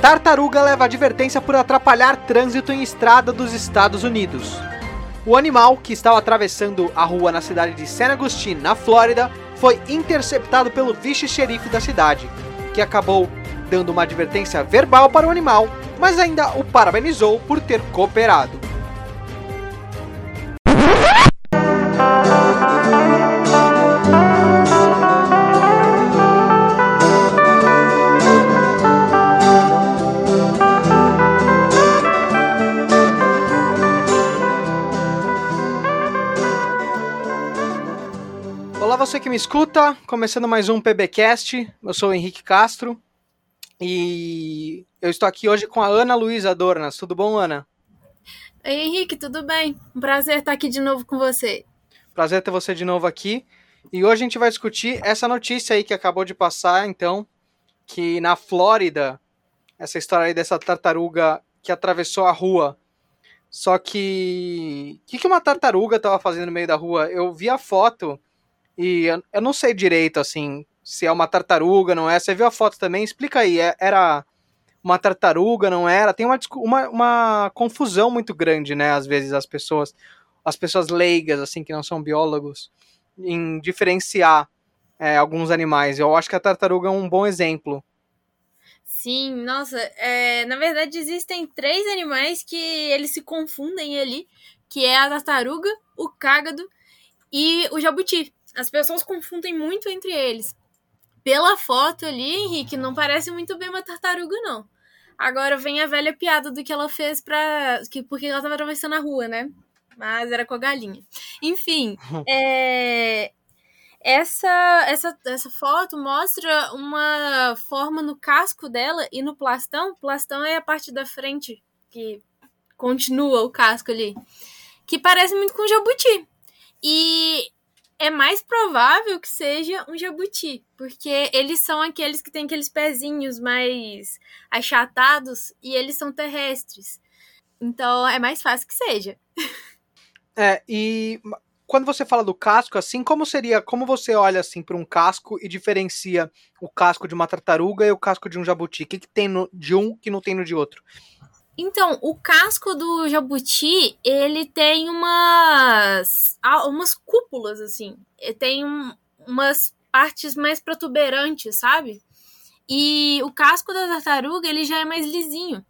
Tartaruga leva advertência por atrapalhar trânsito em estrada dos Estados Unidos. O animal, que estava atravessando a rua na cidade de San Agustin, na Flórida, foi interceptado pelo vice-xerife da cidade, que acabou dando uma advertência verbal para o animal, mas ainda o parabenizou por ter cooperado. Olá, você que me escuta, começando mais um PBcast. Eu sou o Henrique Castro e eu estou aqui hoje com a Ana Luísa Dornas. Tudo bom, Ana? Oi, Henrique, tudo bem? Um prazer estar aqui de novo com você. Prazer ter você de novo aqui. E hoje a gente vai discutir essa notícia aí que acabou de passar, então, que na Flórida, essa história aí dessa tartaruga que atravessou a rua. Só que. O que, que uma tartaruga estava fazendo no meio da rua? Eu vi a foto e eu, eu não sei direito, assim, se é uma tartaruga, não é? Você viu a foto também? Explica aí, é- era uma tartaruga, não era? Tem uma, uma, uma confusão muito grande, né? Às vezes as pessoas, as pessoas leigas, assim, que não são biólogos, em diferenciar é, alguns animais. Eu acho que a tartaruga é um bom exemplo. Sim, nossa, é, na verdade existem três animais que eles se confundem ali, que é a tartaruga, o cágado e o jabuti. As pessoas confundem muito entre eles. Pela foto ali, Henrique, não parece muito bem uma tartaruga, não. Agora vem a velha piada do que ela fez pra. Que, porque ela tava atravessando a rua, né? Mas era com a galinha. Enfim, é, essa, essa, essa foto mostra uma forma no casco dela e no plastão. Plastão é a parte da frente que continua o casco ali. Que parece muito com jabuti. E é mais provável que seja um jabuti, porque eles são aqueles que têm aqueles pezinhos mais achatados e eles são terrestres. Então é mais fácil que seja. É, e quando você fala do casco, assim, como seria, como você olha assim para um casco e diferencia o casco de uma tartaruga e o casco de um jabuti? O que, que tem no, de um que não tem no de outro? Então, o casco do jabuti, ele tem umas ah, umas cúpulas assim, Ele tem um- umas partes mais protuberantes, sabe? E o casco da tartaruga, ele já é mais lisinho.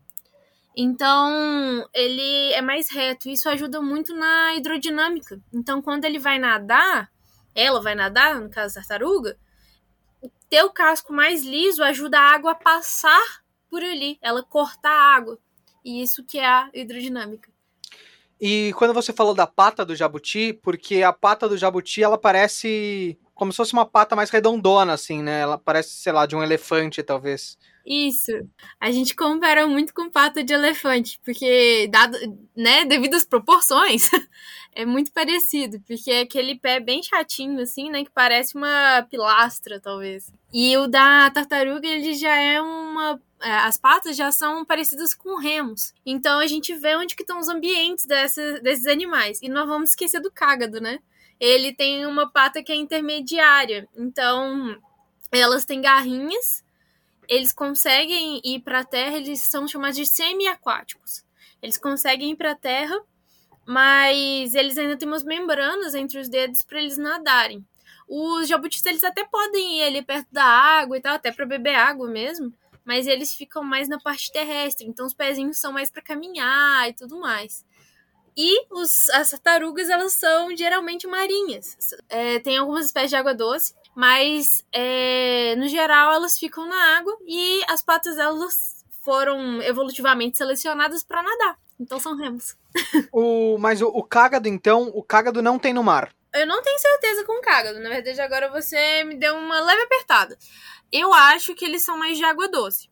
Então, ele é mais reto. Isso ajuda muito na hidrodinâmica. Então, quando ele vai nadar, ela vai nadar, no caso da tartaruga, ter o casco mais liso ajuda a água a passar por ali, ela cortar a água. E isso que é a hidrodinâmica. E quando você falou da pata do jabuti, porque a pata do jabuti ela parece como se fosse uma pata mais redondona, assim, né? Ela parece, sei lá, de um elefante, talvez. Isso. A gente compara muito com pata de elefante, porque, dado, né, devido às proporções, é muito parecido, porque é aquele pé bem chatinho, assim, né, que parece uma pilastra, talvez. E o da tartaruga, ele já é uma. É, As patas já são parecidas com remos. Então a gente vê onde que estão os ambientes desses animais. E não vamos esquecer do cágado, né? Ele tem uma pata que é intermediária. Então, elas têm garrinhas eles conseguem ir para a terra, eles são chamados de semi-aquáticos. Eles conseguem ir para a terra, mas eles ainda têm umas membranas entre os dedos para eles nadarem. Os jabutis eles até podem ir ali perto da água e tal, até para beber água mesmo, mas eles ficam mais na parte terrestre, então os pezinhos são mais para caminhar e tudo mais. E os, as tartarugas, elas são geralmente marinhas. É, tem algumas espécies de água doce, mas é, no geral elas ficam na água e as patas delas foram evolutivamente selecionadas para nadar. Então são remos. O, mas o, o cágado, então, o cágado não tem no mar. Eu não tenho certeza com o cágado. Na verdade, agora você me deu uma leve apertada. Eu acho que eles são mais de água doce.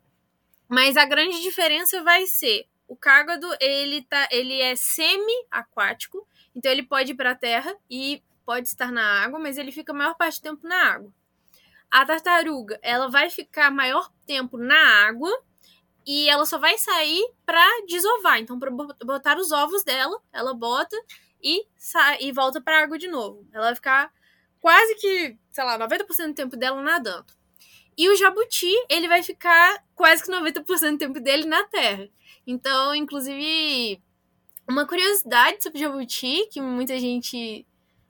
Mas a grande diferença vai ser o cágado, ele, tá, ele é semi-aquático, então ele pode ir para a terra e pode estar na água, mas ele fica a maior parte do tempo na água. A tartaruga, ela vai ficar maior tempo na água e ela só vai sair para desovar. Então, para botar os ovos dela, ela bota e, e volta para a água de novo. Ela vai ficar quase que, sei lá, 90% do tempo dela nadando. E o jabuti, ele vai ficar quase que 90% do tempo dele na terra. Então, inclusive, uma curiosidade sobre o jabuti, que muita gente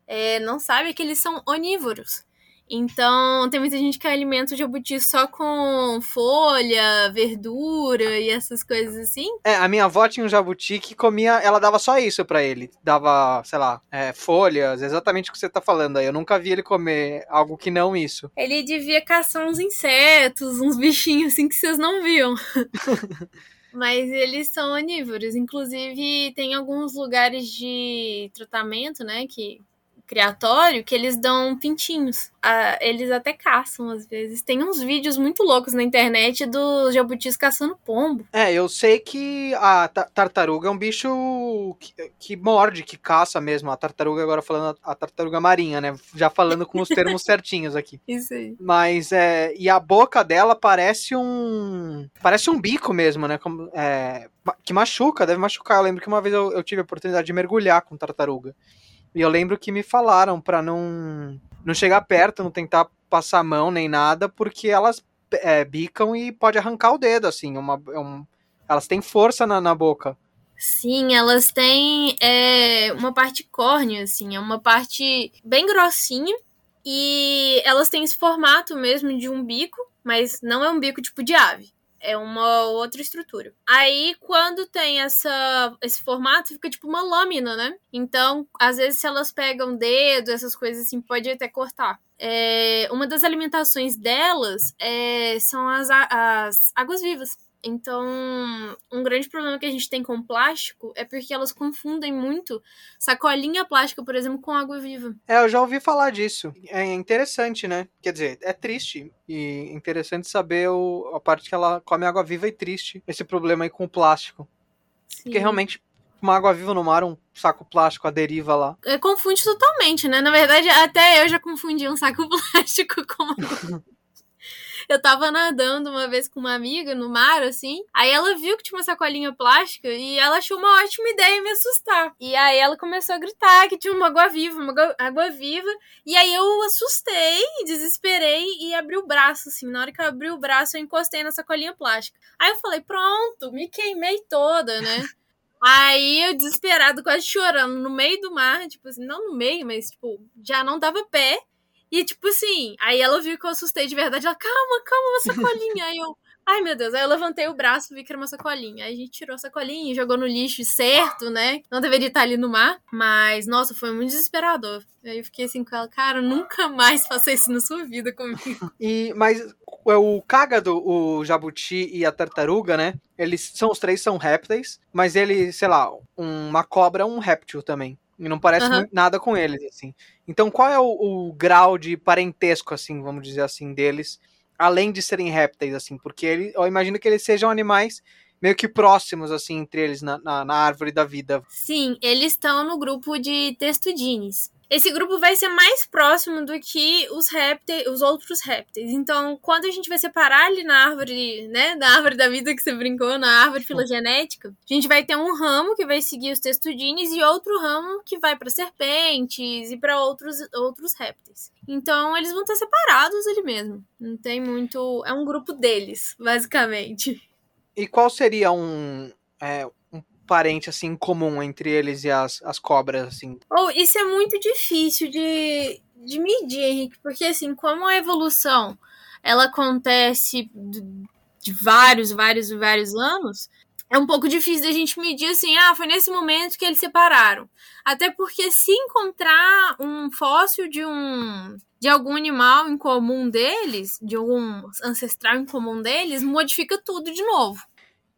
é, não sabe, é que eles são onívoros. Então, tem muita gente que alimenta o jabuti só com folha, verdura e essas coisas assim. É, a minha avó tinha um jabuti que comia, ela dava só isso para ele. Dava, sei lá, é, folhas, exatamente o que você tá falando aí. Eu nunca vi ele comer algo que não isso. Ele devia caçar uns insetos, uns bichinhos assim que vocês não viam. Mas eles são onívoros. Inclusive, tem alguns lugares de tratamento, né? Que criatório que eles dão pintinhos. Ah, eles até caçam às vezes. Tem uns vídeos muito loucos na internet dos jabutis caçando pombo. É, eu sei que a tartaruga é um bicho que, que morde, que caça mesmo. A tartaruga, agora falando a tartaruga marinha, né? Já falando com os termos certinhos aqui. Isso aí. Mas, é, e a boca dela parece um. Parece um bico mesmo, né? Como, é, que machuca, deve machucar. Eu lembro que uma vez eu, eu tive a oportunidade de mergulhar com tartaruga. E eu lembro que me falaram para não, não chegar perto, não tentar passar a mão nem nada, porque elas é, bicam e pode arrancar o dedo, assim. Uma, é um, elas têm força na, na boca. Sim, elas têm é, uma parte córnea, assim, é uma parte bem grossinha. E elas têm esse formato mesmo de um bico, mas não é um bico tipo de ave é uma outra estrutura. Aí, quando tem essa, esse formato, fica tipo uma lâmina, né? Então, às vezes, se elas pegam dedo, essas coisas assim, pode até cortar. É, uma das alimentações delas é, são as, as águas vivas. Então, um grande problema que a gente tem com plástico é porque elas confundem muito sacolinha plástica, por exemplo, com água viva. É, eu já ouvi falar disso. É interessante, né? Quer dizer, é triste e interessante saber o, a parte que ela come água viva e triste esse problema aí com o plástico. Sim. Porque realmente uma água viva no mar, um saco plástico, a deriva lá. É, confunde totalmente, né? Na verdade, até eu já confundi um saco plástico com eu tava nadando uma vez com uma amiga no mar, assim. Aí ela viu que tinha uma sacolinha plástica e ela achou uma ótima ideia me assustar. E aí ela começou a gritar que tinha uma água viva, uma água viva. E aí eu assustei, desesperei e abri o braço, assim. Na hora que eu abri o braço, eu encostei na sacolinha plástica. Aí eu falei, pronto, me queimei toda, né? Aí eu, desesperado, quase chorando, no meio do mar, tipo assim, não no meio, mas, tipo, já não dava pé. E, tipo assim, aí ela viu que eu assustei de verdade. Ela, calma, calma, uma sacolinha. aí eu, ai meu Deus. Aí eu levantei o braço e vi que era uma sacolinha. Aí a gente tirou a sacolinha e jogou no lixo, certo, né? Não deveria estar ali no mar. Mas, nossa, foi muito desesperador. Aí eu fiquei assim com ela, cara, nunca mais faça isso na sua vida comigo. E, mas é o cágado, o jabuti e a tartaruga, né? Eles são, os três são répteis, mas ele, sei lá, uma cobra é um réptil também. E não parece uhum. nada com eles, assim. Então, qual é o, o, grau de parentesco, assim, vamos dizer assim, deles, além de serem répteis, assim? Porque ele, eu imagino que eles sejam animais meio que próximos, assim, entre eles na, na, na árvore da vida. Sim, eles estão no grupo de testudines esse grupo vai ser mais próximo do que os répteis, os outros répteis. Então, quando a gente vai separar ali na árvore, né, na árvore da vida que você brincou, na árvore filogenética, a gente vai ter um ramo que vai seguir os testudines e outro ramo que vai para serpentes e para outros outros répteis. Então, eles vão estar separados ali mesmo. Não tem muito, é um grupo deles, basicamente. E qual seria um é, parente assim comum entre eles e as, as cobras assim. Oh, isso é muito difícil de, de medir, Henrique, porque assim, como a evolução ela acontece de, de vários, vários, vários anos, é um pouco difícil da gente medir assim, ah, foi nesse momento que eles separaram. Até porque se encontrar um fóssil de um de algum animal em comum deles, de algum ancestral em comum deles, modifica tudo de novo.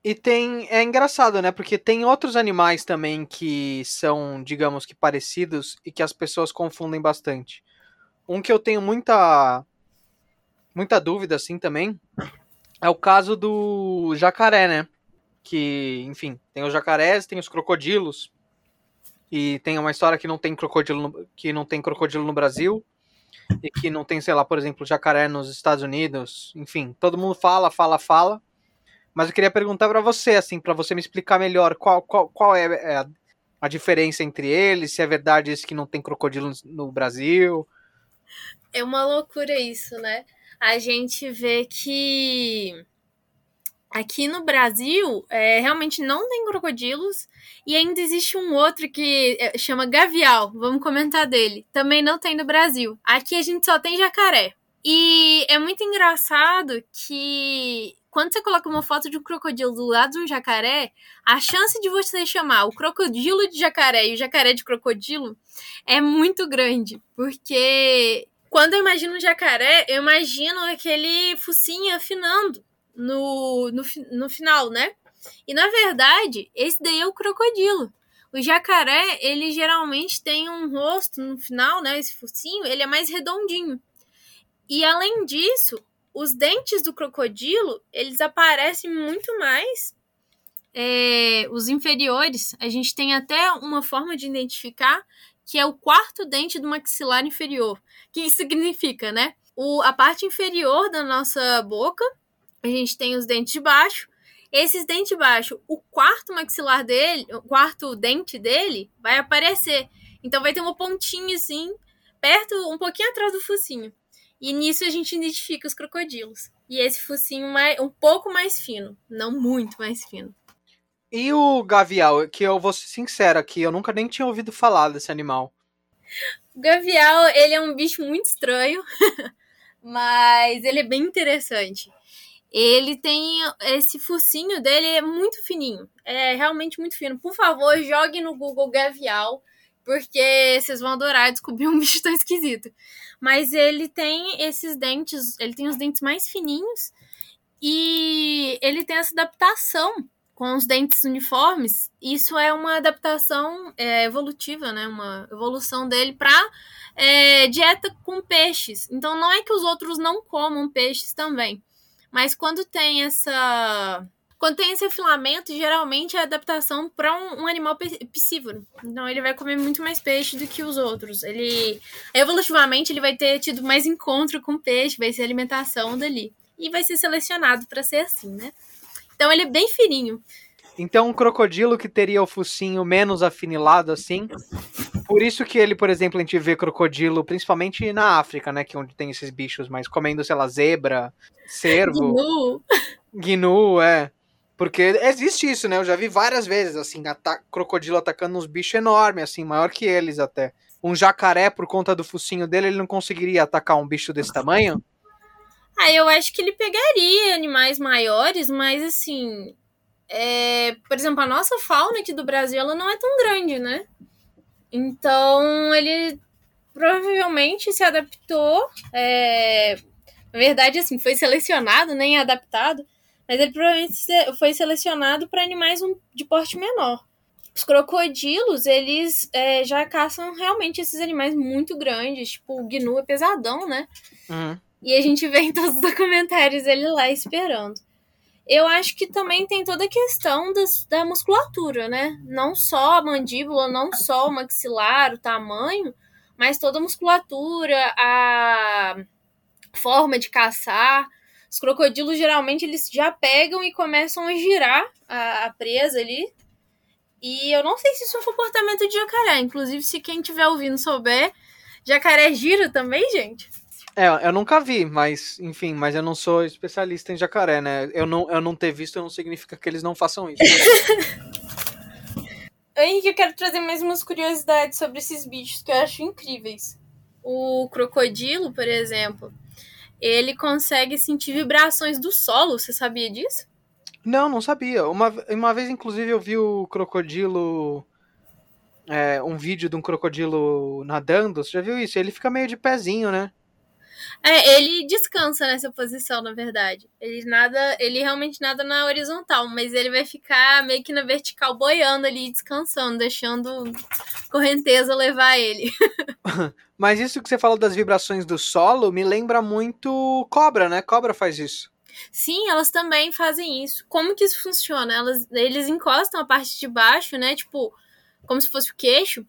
E tem. É engraçado, né? Porque tem outros animais também que são, digamos que, parecidos e que as pessoas confundem bastante. Um que eu tenho muita. Muita dúvida, assim, também. É o caso do jacaré, né? Que, enfim, tem os jacarés, tem os crocodilos. E tem uma história que não tem crocodilo no, que não tem crocodilo no Brasil. E que não tem, sei lá, por exemplo, jacaré nos Estados Unidos. Enfim, todo mundo fala, fala, fala mas eu queria perguntar para você, assim, para você me explicar melhor qual, qual, qual é, é a, a, diferença entre eles, se é verdade isso que não tem crocodilo no Brasil. É uma loucura isso, né? a gente vê que aqui no Brasil é, realmente não tem crocodilos e ainda existe um outro que é, chama gavial. Vamos comentar dele. Também não tem no Brasil. Aqui a gente só tem jacaré. E é muito engraçado que quando você coloca uma foto de um crocodilo do lado de um jacaré, a chance de você chamar o crocodilo de jacaré e o jacaré de crocodilo é muito grande. Porque quando eu imagino um jacaré, eu imagino aquele focinho afinando no, no, no final, né? E na verdade, esse daí é o crocodilo. O jacaré, ele geralmente tem um rosto no final, né? Esse focinho, ele é mais redondinho. E além disso, os dentes do crocodilo, eles aparecem muito mais. É, os inferiores, a gente tem até uma forma de identificar que é o quarto dente do maxilar inferior. Que significa, né? O, a parte inferior da nossa boca, a gente tem os dentes de baixo. Esses dentes de baixo, o quarto maxilar dele, o quarto dente dele, vai aparecer. Então vai ter uma pontinha assim, perto, um pouquinho atrás do focinho. E nisso a gente identifica os crocodilos. E esse focinho mais, um pouco mais fino, não muito mais fino. E o gavial, que eu vou ser sincero aqui, eu nunca nem tinha ouvido falar desse animal. O gavial, ele é um bicho muito estranho, mas ele é bem interessante. Ele tem esse focinho dele é muito fininho, é realmente muito fino. Por favor, jogue no Google gavial, porque vocês vão adorar descobrir um bicho tão esquisito. Mas ele tem esses dentes, ele tem os dentes mais fininhos e ele tem essa adaptação com os dentes uniformes. Isso é uma adaptação é, evolutiva, né? Uma evolução dele para é, dieta com peixes. Então não é que os outros não comam peixes também, mas quando tem essa quando tem esse afilamento, geralmente é adaptação para um, um, animal piscívoro. Então ele vai comer muito mais peixe do que os outros. Ele evolutivamente ele vai ter tido mais encontro com peixe, vai ser alimentação dali e vai ser selecionado para ser assim, né? Então ele é bem fininho. Então um crocodilo que teria o focinho menos afinilado assim, por isso que ele, por exemplo, a gente vê crocodilo, principalmente na África, né, que é onde tem esses bichos, mas comendo, sei lá, zebra, cervo, gnu, gnu é. Porque existe isso, né? Eu já vi várias vezes, assim, ata crocodilo atacando uns bichos enormes, assim, maior que eles até. Um jacaré, por conta do focinho dele, ele não conseguiria atacar um bicho desse tamanho? Ah, eu acho que ele pegaria animais maiores, mas assim. É, por exemplo, a nossa fauna aqui do Brasil ela não é tão grande, né? Então ele provavelmente se adaptou. É, na verdade, assim, foi selecionado, nem adaptado mas ele provavelmente foi selecionado para animais de porte menor. Os crocodilos, eles é, já caçam realmente esses animais muito grandes, tipo, o gnu é pesadão, né? Uhum. E a gente vê em todos os documentários ele lá esperando. Eu acho que também tem toda a questão das, da musculatura, né? Não só a mandíbula, não só o maxilar, o tamanho, mas toda a musculatura, a forma de caçar. Os crocodilos geralmente eles já pegam e começam a girar a, a presa ali. E eu não sei se isso é um comportamento de jacaré. Inclusive, se quem estiver ouvindo souber, jacaré gira também, gente? É, eu nunca vi, mas, enfim, mas eu não sou especialista em jacaré, né? Eu não, eu não ter visto não significa que eles não façam isso. Henrique, eu quero trazer mais umas curiosidades sobre esses bichos que eu acho incríveis. O crocodilo, por exemplo, ele consegue sentir vibrações do solo. Você sabia disso? Não, não sabia. Uma, uma vez, inclusive, eu vi o crocodilo. É, um vídeo de um crocodilo nadando. Você já viu isso? Ele fica meio de pezinho, né? É, ele descansa nessa posição, na verdade. Ele nada, ele realmente nada na horizontal, mas ele vai ficar meio que na vertical boiando ali, descansando, deixando correnteza levar ele. mas isso que você falou das vibrações do solo me lembra muito cobra, né? Cobra faz isso. Sim, elas também fazem isso. Como que isso funciona? Elas, eles encostam a parte de baixo, né? Tipo, como se fosse o queixo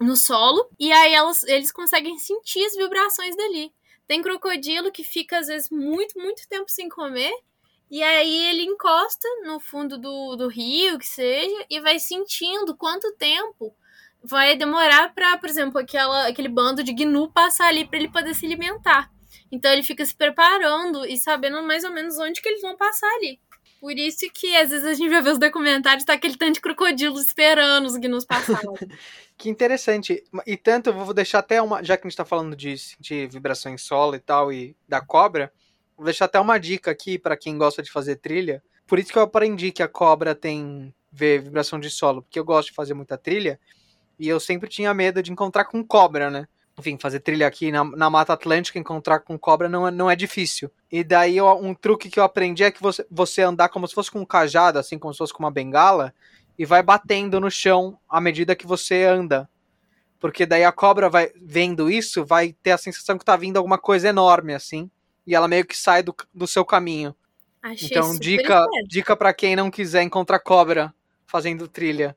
no solo, e aí elas, eles conseguem sentir as vibrações dali. Tem crocodilo que fica, às vezes, muito, muito tempo sem comer. E aí ele encosta no fundo do, do rio, que seja, e vai sentindo quanto tempo vai demorar para, por exemplo, aquela, aquele bando de gnu passar ali para ele poder se alimentar. Então ele fica se preparando e sabendo mais ou menos onde que eles vão passar ali. Por isso que às vezes a gente vai ver os documentários, tá aquele tanto de crocodilo esperando os gnus passarem. que interessante. E tanto, eu vou deixar até uma. Já que a gente tá falando de sentir vibração em solo e tal, e da cobra, vou deixar até uma dica aqui para quem gosta de fazer trilha. Por isso que eu aprendi que a cobra tem ver vibração de solo, porque eu gosto de fazer muita trilha. E eu sempre tinha medo de encontrar com cobra, né? Enfim, fazer trilha aqui na, na Mata Atlântica, encontrar com cobra não é, não é difícil. E daí eu, um truque que eu aprendi é que você, você andar como se fosse com um cajado, assim como se fosse com uma bengala, e vai batendo no chão à medida que você anda. Porque daí a cobra vai vendo isso, vai ter a sensação que tá vindo alguma coisa enorme, assim, e ela meio que sai do, do seu caminho. Achei então, dica, dica para quem não quiser encontrar cobra fazendo trilha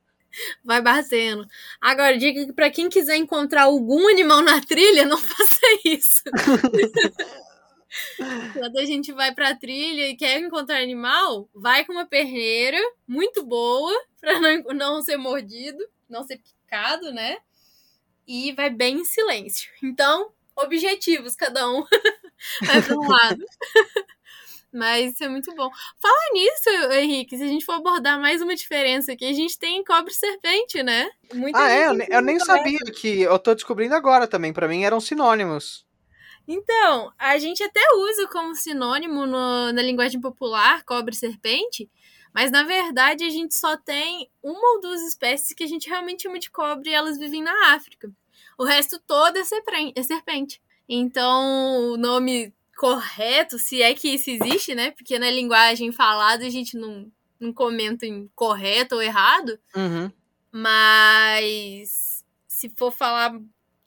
vai batendo. Agora, diga que pra quem quiser encontrar algum animal na trilha, não faça isso. Quando a gente vai pra trilha e quer encontrar animal, vai com uma perneira muito boa pra não, não ser mordido, não ser picado, né? E vai bem em silêncio. Então, objetivos, cada um vai pra um lado. Mas isso é muito bom. Fala nisso, Henrique, se a gente for abordar mais uma diferença aqui, a gente tem cobre serpente, né? Muita ah, é? Eu, eu nem sabia que. Eu tô descobrindo agora também. para mim eram sinônimos. Então, a gente até usa como sinônimo no, na linguagem popular cobre-serpente, mas na verdade a gente só tem uma ou duas espécies que a gente realmente chama de cobre e elas vivem na África. O resto todo é, é serpente. Então, o nome correto, se é que isso existe, né? Porque na linguagem falada a gente não, não comenta em correto ou errado. Uhum. Mas se for falar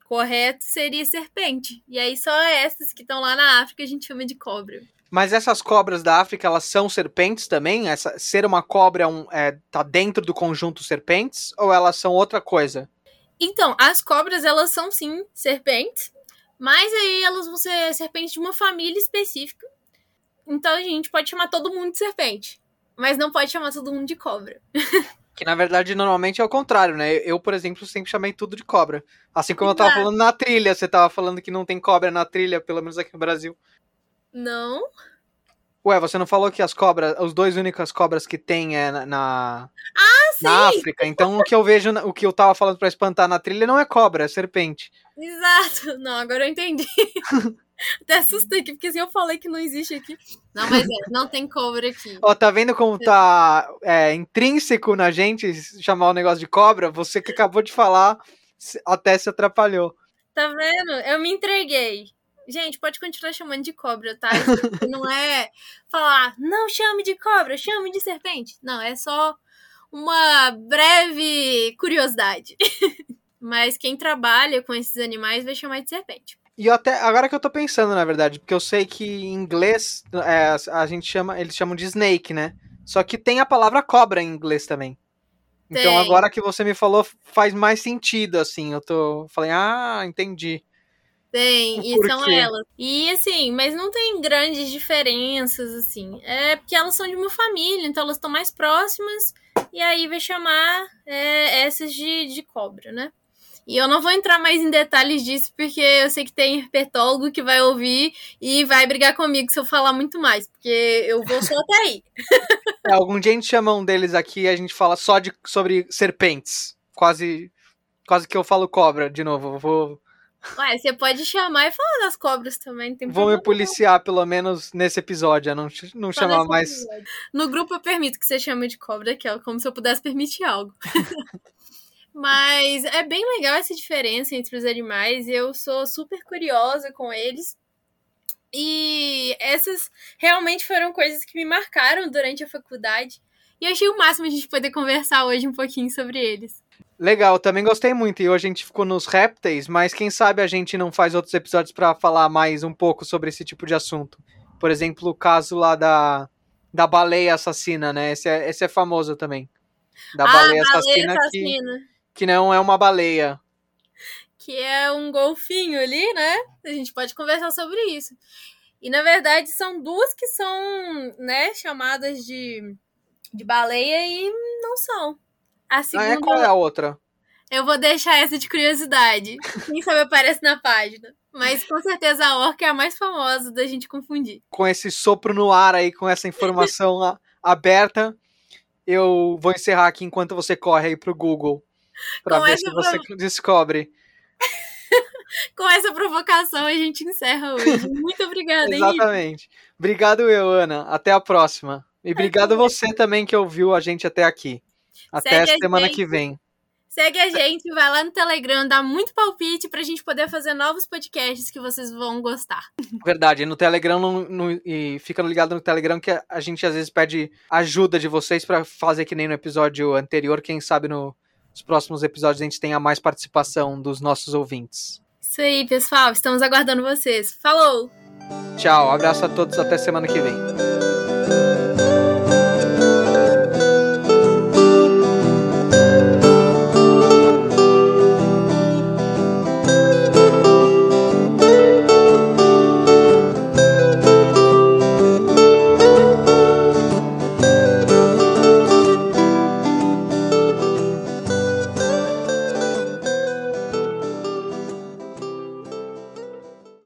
correto, seria serpente. E aí só essas que estão lá na África a gente chama de cobra. Mas essas cobras da África, elas são serpentes também? Essa, ser uma cobra é um, é, tá dentro do conjunto serpentes? Ou elas são outra coisa? Então, as cobras, elas são sim serpentes. Mas aí elas vão ser serpentes de uma família específica. Então a gente pode chamar todo mundo de serpente. Mas não pode chamar todo mundo de cobra. Que na verdade normalmente é o contrário, né? Eu, por exemplo, sempre chamei tudo de cobra. Assim como eu tava falando na trilha, você tava falando que não tem cobra na trilha, pelo menos aqui no Brasil. Não. Ué, você não falou que as cobras, os dois únicas cobras que tem é na, na, ah, sim. na África. Então o que eu vejo, o que eu tava falando para espantar na trilha não é cobra, é serpente. Exato. Não, agora eu entendi. Até assustei aqui, porque assim eu falei que não existe aqui. Não, mas é, não tem cobra aqui. Ó, tá vendo como tá é, intrínseco na gente chamar o negócio de cobra? Você que acabou de falar até se atrapalhou. Tá vendo? Eu me entreguei. Gente, pode continuar chamando de cobra, tá? não é falar, não chame de cobra, chame de serpente. Não, é só uma breve curiosidade. Mas quem trabalha com esses animais vai chamar de serpente. E até agora que eu tô pensando, na verdade, porque eu sei que em inglês é, a gente chama, eles chamam de snake, né? Só que tem a palavra cobra em inglês também. Então, tem. Então agora que você me falou faz mais sentido, assim. Eu tô, falei, ah, entendi. Tem, e são elas. E assim, mas não tem grandes diferenças, assim. É porque elas são de uma família, então elas estão mais próximas, e aí vai chamar é, essas de, de cobra, né? E eu não vou entrar mais em detalhes disso, porque eu sei que tem herpetólogo que vai ouvir e vai brigar comigo se eu falar muito mais, porque eu vou só até aí. É, algum dia a gente chama um deles aqui e a gente fala só de, sobre serpentes. Quase, quase que eu falo cobra de novo. Eu vou Ué, você pode chamar e falar das cobras também. Tem Vou me policiar, pelo menos nesse episódio, a não, não chamar mais. Episódio. No grupo eu permito que você chame de cobra, que é como se eu pudesse permitir algo. Mas é bem legal essa diferença entre os animais. Eu sou super curiosa com eles. E essas realmente foram coisas que me marcaram durante a faculdade. E eu achei o máximo a gente poder conversar hoje um pouquinho sobre eles. Legal, também gostei muito. E hoje a gente ficou nos répteis, mas quem sabe a gente não faz outros episódios para falar mais um pouco sobre esse tipo de assunto. Por exemplo, o caso lá da, da baleia assassina, né? Esse é, esse é famoso também. Da ah, baleia, assassina, assassina. Que, que não é uma baleia. Que é um golfinho ali, né? A gente pode conversar sobre isso. E na verdade são duas que são, né, chamadas de, de baleia e não são. A segunda. Ah, é? Qual é a outra? Eu vou deixar essa de curiosidade. Quem sabe aparece na página. Mas com certeza a orca é a mais famosa da gente confundir. Com esse sopro no ar aí, com essa informação aberta, eu vou encerrar aqui enquanto você corre aí pro Google para ver se você prov... descobre. Com essa provocação a gente encerra hoje. Muito obrigada, Exatamente. Obrigado eu, Ana. Até a próxima. E obrigado você também que ouviu a gente até aqui. Até Segue a semana gente. que vem. Segue a gente, vai lá no Telegram, dá muito palpite pra gente poder fazer novos podcasts que vocês vão gostar. Verdade, no Telegram no, no, e fica ligado no Telegram que a gente às vezes pede ajuda de vocês para fazer que nem no episódio anterior, quem sabe no, nos próximos episódios a gente tenha mais participação dos nossos ouvintes. Isso aí, pessoal, estamos aguardando vocês. Falou! Tchau, abraço a todos, até semana que vem.